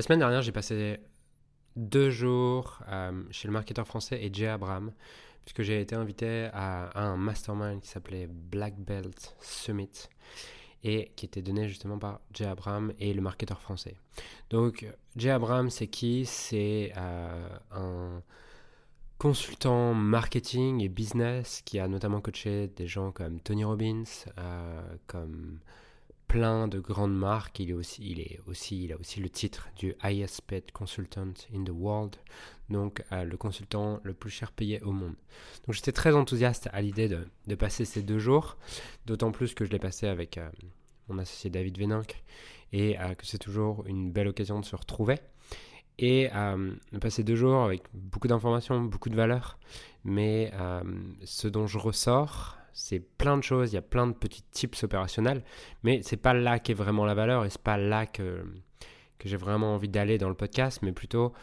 La semaine dernière, j'ai passé deux jours euh, chez le marketeur français et Jay Abraham, puisque j'ai été invité à, un mastermind qui s'appelait Black Belt Summit et qui était donné justement par Jay Abraham et le marketeur français. Donc, Jay Abraham, c'est qui? C'est euh, un consultant marketing et business qui a notamment coaché des gens comme Tony Robbins, euh, comme plein de grandes marques. Il, est aussi, il, a aussi le titre du highest paid consultant in the world, donc euh, le consultant le plus cher payé au monde. Donc j'étais très enthousiaste à l'idée de, de, passer ces deux jours, d'autant plus que je l'ai passé avec euh, mon associé David Véninck et euh, que c'est toujours une belle occasion de se retrouver. Et de passer deux jours avec beaucoup d'informations, beaucoup de valeurs, mais ce dont je ressors, c'est plein de choses, il y a plein de petits tips opérationnels, mais c'est pas là qu'est vraiment la valeur et c'est pas là que, j'ai vraiment envie d'aller dans le podcast, mais plutôt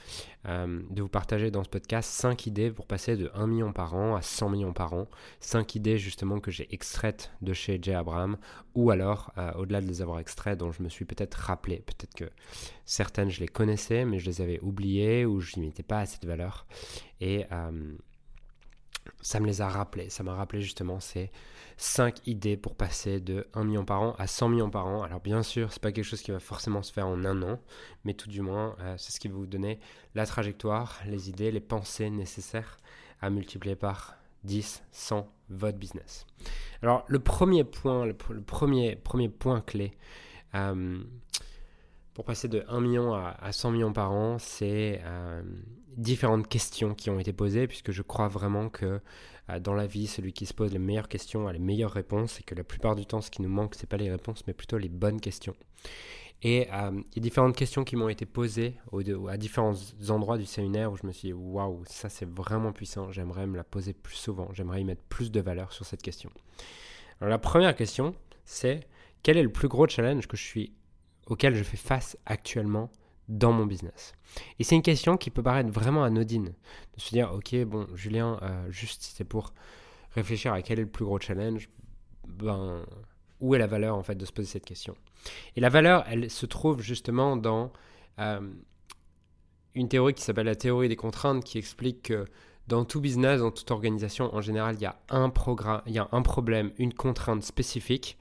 euh, de vous partager dans ce podcast 5 idées pour passer de 1 million par an à 100 millions par an. 5 idées justement que j'ai extraites de chez Jay Abraham, ou alors euh, au-delà de les avoir extraites, dont je me suis peut-être rappelé. Peut-être que certaines je les connaissais, mais je les avais oubliées ou je n'y mettais pas assez de valeur. Et. Euh, ça me les a rappelés. Ça m'a rappelé justement ces 5 idées pour passer de 1 million par an à 100 millions par an. Alors bien sûr, c'est pas quelque chose qui va forcément se faire en un an, mais tout du moins, euh, c'est ce qui va vous donner la trajectoire, les idées, les pensées nécessaires à multiplier par 10, 100 votre business. Alors le premier point, le, premier, premier point clé, euh, pour passer de 1 million à, 100 millions par an, c'est euh, différentes questions qui ont été posées, puisque je crois vraiment que euh, dans la vie, celui qui se pose les meilleures questions a les meilleures réponses, et que la plupart du temps, ce qui nous manque, ce n'est pas les réponses, mais plutôt les bonnes questions. Et euh, il y a différentes questions qui m'ont été posées à différents endroits du séminaire où je me suis dit, waouh, ça c'est vraiment puissant, j'aimerais me la poser plus souvent, j'aimerais y mettre plus de valeur sur cette question. Alors la première question, c'est quel est le plus gros challenge que je suis auquel je fais face actuellement dans mon business. Et c'est une question qui peut paraître vraiment anodine, de se dire, ok, bon, Julien, euh, juste si c'est pour réfléchir à quel est le plus gros challenge, ben, où est la valeur en fait de se poser cette question. Et la valeur, elle se trouve justement dans euh, une théorie qui s'appelle la théorie des contraintes, qui explique que dans tout business, dans toute organisation, en général, il y a un programme, il y a un problème, une contrainte spécifique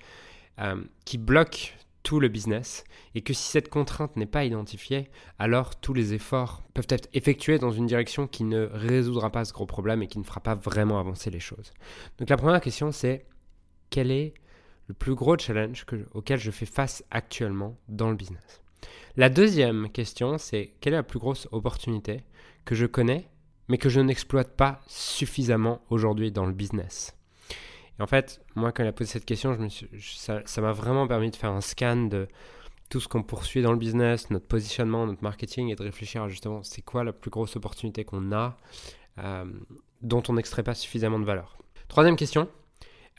euh, qui bloque le business et que si cette contrainte n'est pas identifiée, alors tous les efforts peuvent être effectués dans une direction qui ne résoudra pas ce gros problème et qui ne fera pas vraiment avancer les choses. Donc la première question c'est quel est le plus gros challenge auquel je fais face actuellement dans le business? La deuxième question c'est quelle est la plus grosse opportunité que je connais mais que je n'exploite pas suffisamment aujourd'hui dans le business? Et en fait, moi, quand elle a posé cette question, ça m'a vraiment permis de faire un scan de tout ce qu'on poursuit dans le business, notre positionnement, notre marketing, et de réfléchir à justement c'est quoi la plus grosse opportunité qu'on a, euh, dont on n'extrait pas suffisamment de valeur. Troisième question.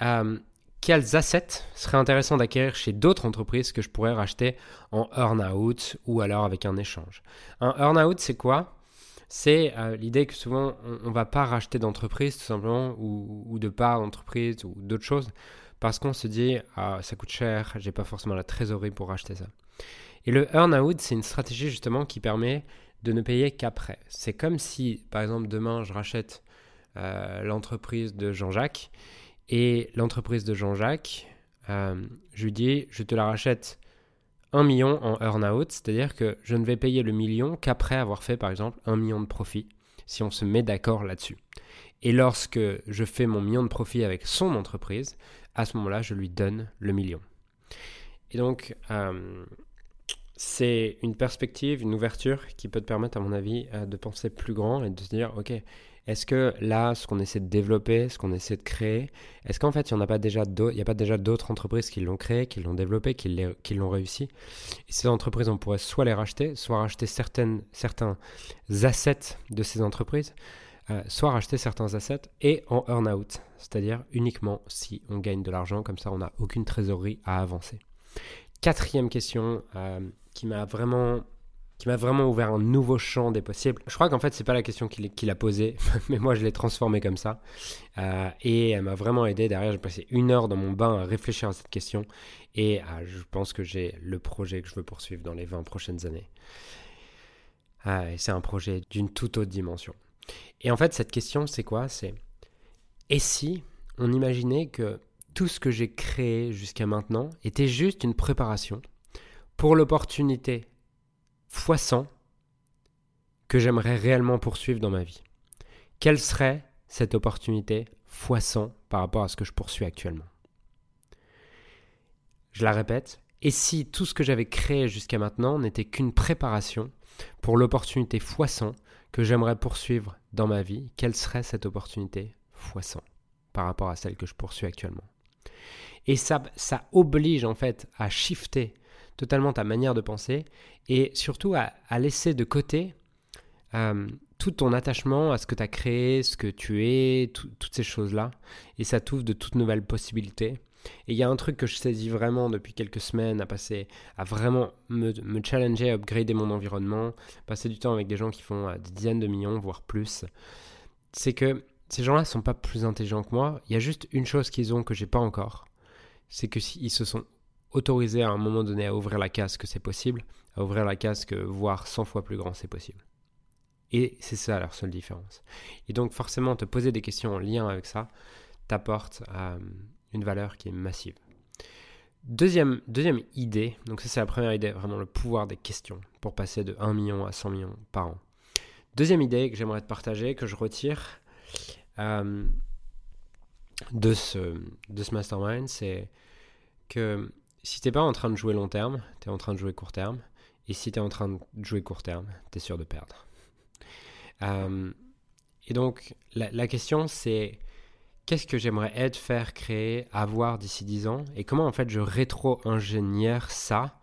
Euh, quels assets seraient intéressants d'acquérir chez d'autres entreprises que je pourrais racheter en earn-out ou alors avec un échange? Un earn-out, c'est quoi? C'est euh, l'idée que souvent on ne va pas racheter d'entreprise tout simplement ou, de parts d'entreprise ou d'autres choses parce qu'on se dit ah, ça coûte cher, j'ai pas forcément la trésorerie pour racheter ça. Et le earn-out, c'est une stratégie justement qui permet de ne payer qu'après. C'est comme si, par exemple, demain je rachète euh, l'entreprise de Jean-Jacques et l'entreprise de Jean-Jacques, euh, je lui dis je te la rachète 1 million en earn-out, c'est-à-dire que je ne vais payer le million qu'après avoir fait par exemple 1 million de profit, si on se met d'accord là-dessus. Et lorsque je fais mon million de profit avec son entreprise, à ce moment-là, je lui donne le million. Et donc, euh, c'est une perspective, une ouverture qui peut te permettre, à mon avis, euh, de penser plus grand et de se dire, OK, est-ce que là, ce qu'on essaie de développer, ce qu'on essaie de créer, est-ce qu'en fait, il n'y a pas déjà d'autres entreprises qui l'ont créé, qui l'ont développé, qui l'ont réussi? Ces entreprises, on pourrait soit les racheter, soit racheter certaines, certains assets de ces entreprises, euh, soit racheter certains assets et en earn-out, c'est-à-dire uniquement si on gagne de l'argent, comme ça on n'a aucune trésorerie à avancer. Quatrième question euh, qui m'a vraiment qui m'a vraiment ouvert un nouveau champ des possibles. Je crois qu'en fait, c'est pas la question qu'il a posée, mais moi, je l'ai transformée comme ça. Euh, et elle m'a vraiment aidé. Derrière, j'ai passé une heure dans mon bain à réfléchir à cette question. Et euh, je pense que j'ai le projet que je veux poursuivre dans les 20 prochaines années. c'est un projet d'une toute autre dimension. Et en fait, cette question, c'est quoi? C'est et si on imaginait que tout ce que j'ai créé jusqu'à maintenant était juste une préparation pour l'opportunité fois 100 que j'aimerais réellement poursuivre dans ma vie. Quelle serait cette opportunité fois 100 par rapport à ce que je poursuis actuellement? Je la répète, et si tout ce que j'avais créé jusqu'à maintenant n'était qu'une préparation pour l'opportunité fois 100 que j'aimerais poursuivre dans ma vie, quelle serait cette opportunité fois 100 par rapport à celle que je poursuis actuellement? Et ça, ça oblige en fait à shifter totalement ta manière de penser et surtout à, laisser de côté euh, tout ton attachement à ce que tu as créé, ce que tu es, toutes ces choses-là. Et ça t'ouvre de toutes nouvelles possibilités. Et il y a un truc que je saisis vraiment depuis quelques semaines à passer, à vraiment me, challenger, à upgrader mon environnement, passer du temps avec des gens qui font euh, des dizaines de millions, voire plus. C'est que ces gens-là ne sont pas plus intelligents que moi. Il y a juste une chose qu'ils ont que j'ai pas encore. C'est que se sont autorisés à un moment donné à ouvrir la case que c'est possible, à ouvrir la case que voir 100 fois plus grand c'est possible. Et c'est ça leur seule différence. Et donc forcément te poser des questions en lien avec ça t'apporte euh, une valeur qui est massive. Deuxième, deuxième idée, donc ça c'est la première idée, vraiment le pouvoir des questions pour passer de 1 million à 100 millions par an. Deuxième idée que j'aimerais te partager, que je retire euh, de, ce, de ce mastermind, c'est que si tu n'es pas en train de jouer long terme, tu es en train de jouer court terme. Et si tu es en train de jouer court terme, tu es sûr de perdre. Euh, et donc, la, la question, c'est qu'est-ce que j'aimerais être, faire, créer, avoir d'ici 10 ans? Et comment en fait je rétro-ingénière ça?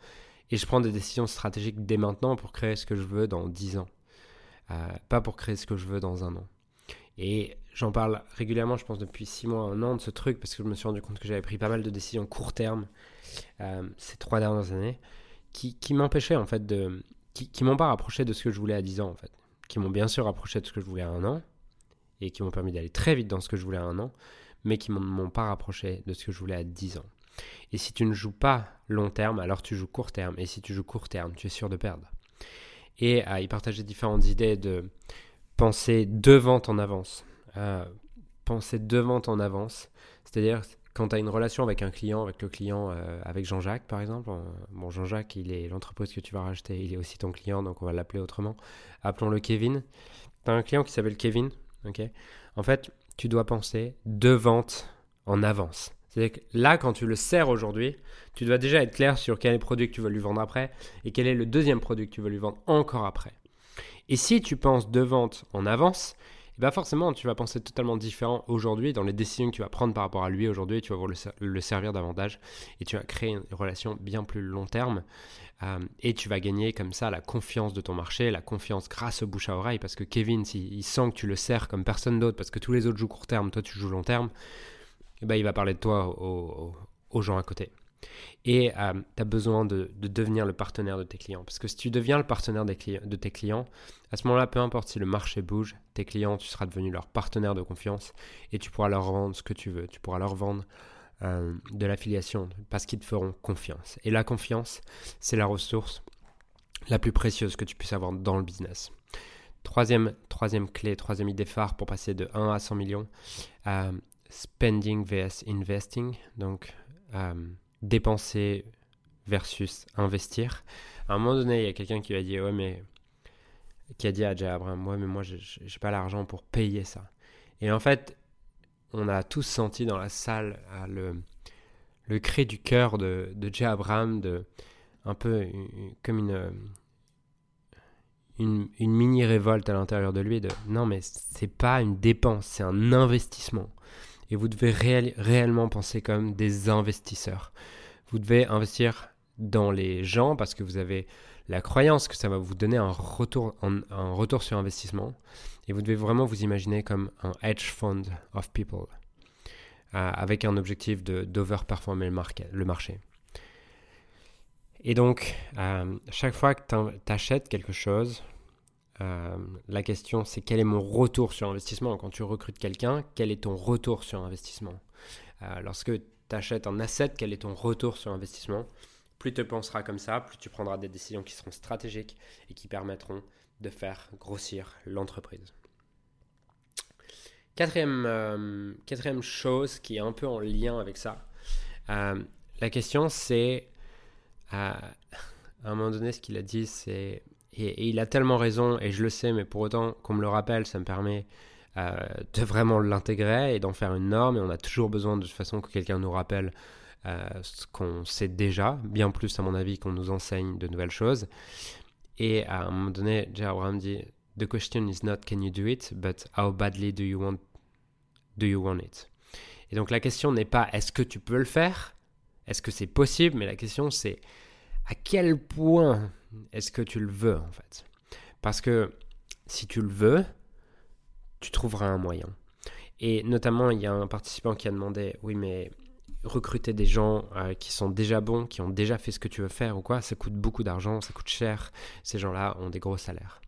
Et je prends des décisions stratégiques dès maintenant pour créer ce que je veux dans 10 ans. Euh, pas pour créer ce que je veux dans un an. Et j'en parle régulièrement, je pense depuis 6 mois, un an de ce truc parce que je me suis rendu compte que j'avais pris pas mal de décisions court terme euh, ces trois dernières années qui, m'empêchaient en fait de... qui, qui m'ont pas rapproché de ce que je voulais à 10 ans en fait. Qui m'ont bien sûr rapproché de ce que je voulais à un an, et qui m'ont permis d'aller très vite dans ce que je voulais à un an, mais qui ne m'ont pas rapproché de ce que je voulais à 10 ans. Et si tu ne joues pas long terme, alors tu joues court terme. Et si tu joues court terme, tu es sûr de perdre. Et euh, il partageait différentes idées de penser devant en avance. Penser devant en avance. C'est-à-dire, quand tu as une relation avec un client, avec le client, euh, avec Jean-Jacques par exemple, bon, Jean-Jacques, il est l'entreprise que tu vas racheter, il est aussi ton client, donc on va l'appeler autrement. Appelons-le Kevin. Tu as un client qui s'appelle Kevin, en fait, tu dois penser deux ventes en avance. C'est-à-dire que là, quand tu le sers aujourd'hui, tu dois déjà être clair sur quel est le produit que tu veux lui vendre après et quel est le deuxième produit que tu veux lui vendre encore après. Et si tu penses deux ventes en avance, eh ben forcément, tu vas penser totalement différent aujourd'hui dans les décisions que tu vas prendre par rapport à lui aujourd'hui. Tu vas voir le, servir davantage et tu vas créer une relation bien plus long terme. Euh, et tu vas gagner comme ça la confiance de ton marché, la confiance grâce au bouche à oreille. Parce que Kevin, s'il sent que tu le sers comme personne d'autre, parce que tous les autres jouent court terme, toi tu joues long terme, eh ben, il va parler de toi aux gens à côté. Et euh, tu as besoin de, devenir le partenaire de tes clients. Parce que si tu deviens le partenaire de tes clients, à ce moment-là, peu importe si le marché bouge, tes clients, tu seras devenu leur partenaire de confiance et tu pourras leur vendre ce que tu veux. Tu pourras leur vendre euh, de l'affiliation parce qu'ils te feront confiance. Et la confiance, c'est la ressource la plus précieuse que tu puisses avoir dans le business. Troisième, troisième clé, troisième idée phare pour passer de 1 à 100 millions, euh, spending vs investing. Donc, dépenser versus investir. À un moment donné, il y a quelqu'un qui a dit ouais mais qui a dit à Jay Abraham ouais mais moi j'ai pas l'argent pour payer ça. Et en fait, on a tous senti dans la salle le cri du cœur de, de Jay Abraham un peu comme une une, une mini révolte à l'intérieur de lui de non mais c'est pas une dépense, c'est un investissement. Et vous devez réellement penser comme des investisseurs. Vous devez investir dans les gens parce que vous avez la croyance que ça va vous donner un retour, sur investissement. Et vous devez vraiment vous imaginer comme un hedge fund of people, euh, avec un objectif d'overperformer le, le marché. Et donc, euh, chaque fois que tu achètes quelque chose, euh, la question, c'est quel est mon retour sur investissement? Quand tu recrutes quelqu'un, quel est ton retour sur investissement? Euh, Lorsque tu achètes un asset, quel est ton retour sur investissement? Plus tu penseras comme ça, plus tu prendras des décisions qui seront stratégiques et qui permettront de faire grossir l'entreprise. Quatrième, euh, quatrième chose qui est un peu en lien avec ça, la question c'est, à un moment donné, ce qu'il a dit, c'est, et, il a tellement raison, et je le sais, mais pour autant qu'on me le rappelle, ça me permet euh, de vraiment l'intégrer et d'en faire une norme, et on a toujours besoin de toute façon que quelqu'un nous rappelle ce qu'on sait déjà, bien plus à mon avis qu'on nous enseigne de nouvelles choses. Et à un moment donné, J. Abraham dit The question is not can you do it, but how badly do you want, do you want it. Et donc la question n'est pas est-ce que tu peux le faire, est-ce que c'est possible, mais la question c'est à quel point est-ce que tu le veux en fait? Parce que si tu le veux, tu trouveras un moyen. Et notamment, il y a un participant qui a demandé, oui mais recruter des gens euh, qui sont déjà bons, qui ont déjà fait ce que tu veux faire ou quoi, ça coûte beaucoup d'argent, ça coûte cher. Ces gens-là ont des gros salaires.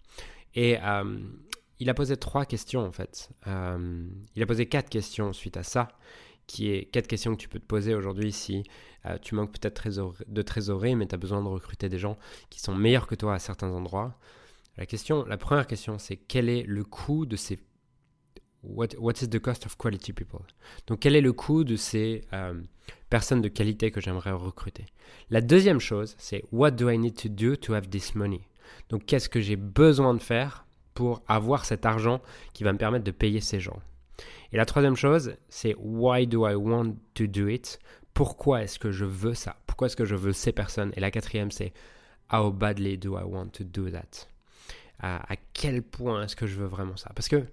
Et euh, il a posé trois questions en fait. Euh, il a posé quatre questions suite à ça, qui est quatre questions que tu peux te poser aujourd'hui si tu manques peut-être de trésorerie, mais tu as besoin de recruter des gens qui sont meilleurs que toi à certains endroits. La question, la première question, c'est quel est le coût de ces what, is the cost of quality people? Donc, quel est le coût de ces euh, personnes de qualité que j'aimerais recruter? La deuxième chose, c'est what do I need to do to have this money? Donc, qu'est-ce que j'ai besoin de faire pour avoir cet argent qui va me permettre de payer ces gens? Et la troisième chose, c'est why do I want to do it? Pourquoi est-ce que je veux ça? Pourquoi est-ce que je veux ces personnes? Et la quatrième, c'est how badly do I want to do that? À, quel point est-ce que je veux vraiment ça? Parce que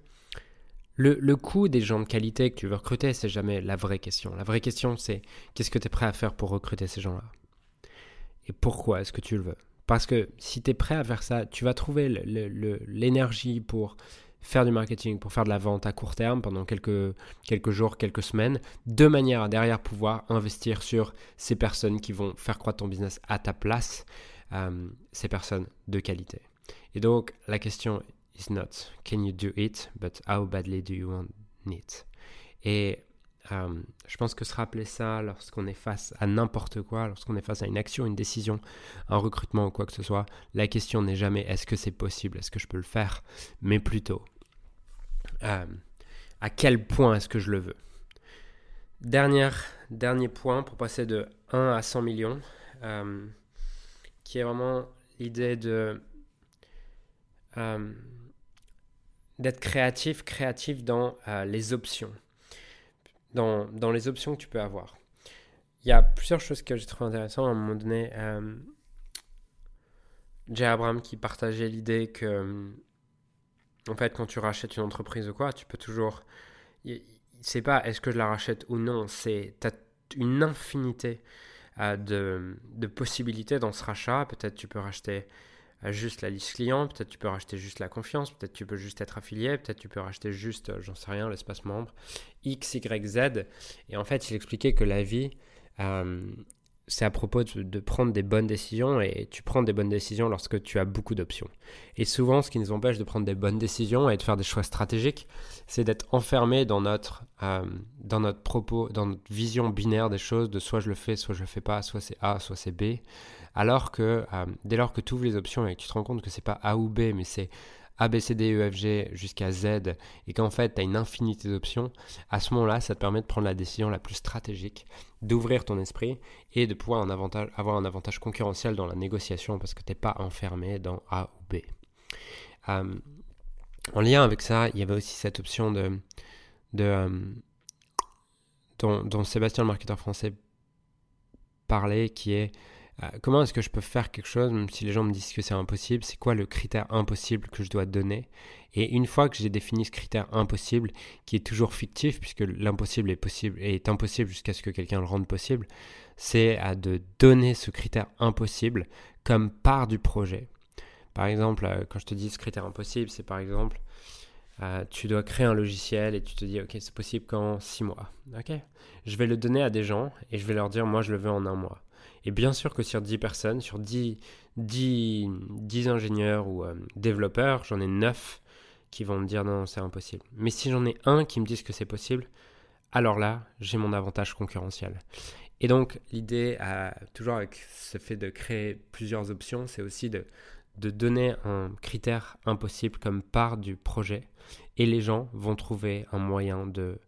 le, coût des gens de qualité que tu veux recruter, c'est jamais la vraie question. La vraie question, c'est qu'est-ce que tu es prêt à faire pour recruter ces gens-là? Et pourquoi est-ce que tu le veux? Parce que si tu es prêt à faire ça, tu vas trouver l'énergie pour faire du marketing, pour faire de la vente à court terme pendant quelques, quelques jours, quelques semaines, de manière à derrière pouvoir investir sur ces personnes qui vont faire croître ton business à ta place, euh, ces personnes de qualité. Et donc, la question is not can you do it, but how badly do you want it? Et euh, je pense que se rappeler ça lorsqu'on est face à n'importe quoi, lorsqu'on est face à une action, une décision, un recrutement ou quoi que ce soit, la question n'est jamais est-ce que c'est possible, est-ce que je peux le faire, mais plutôt euh, à quel point est-ce que je le veux? Dernière, dernier point pour passer de 1 à 100 millions, euh, qui est vraiment l'idée de d'être créatif, créatif dans euh, les options, dans, dans, les options que tu peux avoir. Il y a plusieurs choses que j'ai trouvé intéressantes. À un moment donné, euh, Jay Abraham qui partageait l'idée que, euh, en fait, quand tu rachètes une entreprise ou quoi, tu peux toujours. C'est pas est-ce que je la rachète ou non, c'est. As une infinité de, de possibilités dans ce rachat. Peut-être tu peux racheter juste la liste client, peut-être tu peux racheter juste la confiance, peut-être tu peux juste être affilié, peut-être tu peux racheter juste, euh, j'en sais rien, l'espace membre, X, Y, Z. Et en fait, il expliquait que la vie, euh, c'est à propos de, prendre des bonnes décisions et tu prends des bonnes décisions lorsque tu as beaucoup d'options. Et souvent, ce qui nous empêche de prendre des bonnes décisions et de faire des choix stratégiques, c'est d'être enfermé dans notre, euh, dans notre propos, dans notre vision binaire des choses, de soit je le fais, soit je le fais pas, soit c'est A, soit c'est B. Alors que euh, dès lors que tu ouvres les options et que tu te rends compte que c'est pas A ou B, mais c'est A, B, C, D, E, F, G jusqu'à Z, et qu'en fait tu as une infinité d'options, à ce moment-là, ça te permet de prendre la décision la plus stratégique, d'ouvrir ton esprit et de pouvoir avoir un avantage concurrentiel dans la négociation parce que tu n'es pas enfermé dans A ou B. Euh, en lien avec ça, il y avait aussi cette option de, euh, dont, Sébastien, le marketeur français, parlait, qui est euh, comment est-ce que je peux faire quelque chose, même si les gens me disent que c'est impossible? C'est quoi le critère impossible que je dois donner? Et une fois que j'ai défini ce critère impossible, qui est toujours fictif, puisque l'impossible est possible est impossible jusqu'à ce que quelqu'un le rende possible, c'est de donner ce critère impossible comme part du projet. Par exemple, euh, quand je te dis ce critère impossible, c'est par exemple, euh, tu dois créer un logiciel et tu te dis, ok, c'est possible qu'en six mois. Ok, je vais le donner à des gens et je vais leur dire, moi, je le veux en un mois. Et bien sûr que sur 10 personnes, sur 10, 10, 10 ingénieurs ou euh, développeurs, j'en ai 9 qui vont me dire non, c'est impossible. Mais si j'en ai un qui me dit que c'est possible, alors là, j'ai mon avantage concurrentiel. Et donc, l'idée, toujours avec ce fait de créer plusieurs options, c'est aussi de, de donner un critère impossible comme part du projet. Et les gens vont trouver un moyen de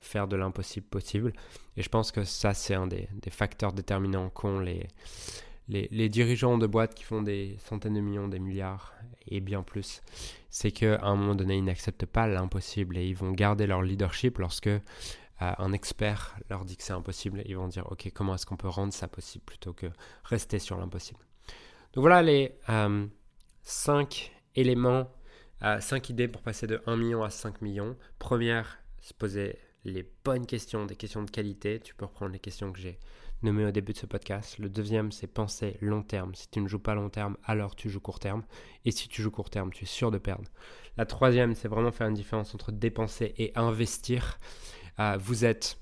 faire de l'impossible possible. Et je pense que ça, c'est un des, facteurs déterminants qu'ont les, les, dirigeants de boîtes qui font des centaines de millions, des milliards et bien plus. C'est qu'à un moment donné, ils n'acceptent pas l'impossible et ils vont garder leur leadership lorsque euh, un expert leur dit que c'est impossible. Ils vont dire, OK, comment est-ce qu'on peut rendre ça possible plutôt que rester sur l'impossible? Donc voilà les 5 euh, éléments, 5 euh, idées pour passer de 1 million à 5 millions. Première, se poser les bonnes questions, des questions de qualité. Tu peux reprendre les questions que j'ai nommées au début de ce podcast. Le deuxième, c'est penser long terme. Si tu ne joues pas long terme, alors tu joues court terme. Et si tu joues court terme, tu es sûr de perdre. La troisième, c'est vraiment faire une différence entre dépenser et investir. Euh, vous êtes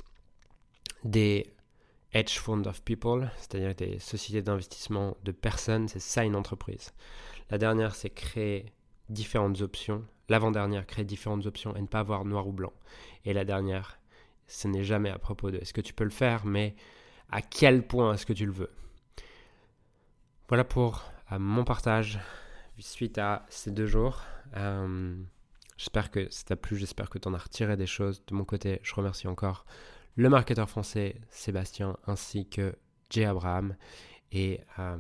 des hedge fund of people, c'est-à-dire des sociétés d'investissement de personnes. C'est ça une entreprise. La dernière, c'est créer différentes options L'avant-dernière, créer différentes options et ne pas avoir noir ou blanc. Et la dernière, ce n'est jamais à propos de est-ce que tu peux le faire, mais à quel point est-ce que tu le veux. Voilà pour euh, mon partage suite à ces deux jours. Euh, j'espère que ça t'a plu, j'espère que tu en as retiré des choses. De mon côté, je remercie encore le marketeur français Sébastien ainsi que Jay Abraham. Et euh,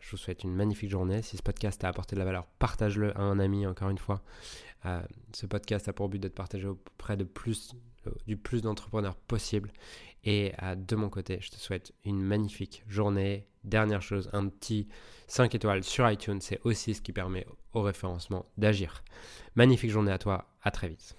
je vous souhaite une magnifique journée. Si ce podcast t'a apporté de la valeur, partage-le à un ami, encore une fois. Euh, ce podcast a pour but d'être partagé auprès de plus, euh, du plus d'entrepreneurs possible. Et euh, de mon côté, je te souhaite une magnifique journée. Dernière chose, un petit 5 étoiles sur iTunes, c'est aussi ce qui permet au référencement d'agir. Magnifique journée à toi, à très vite.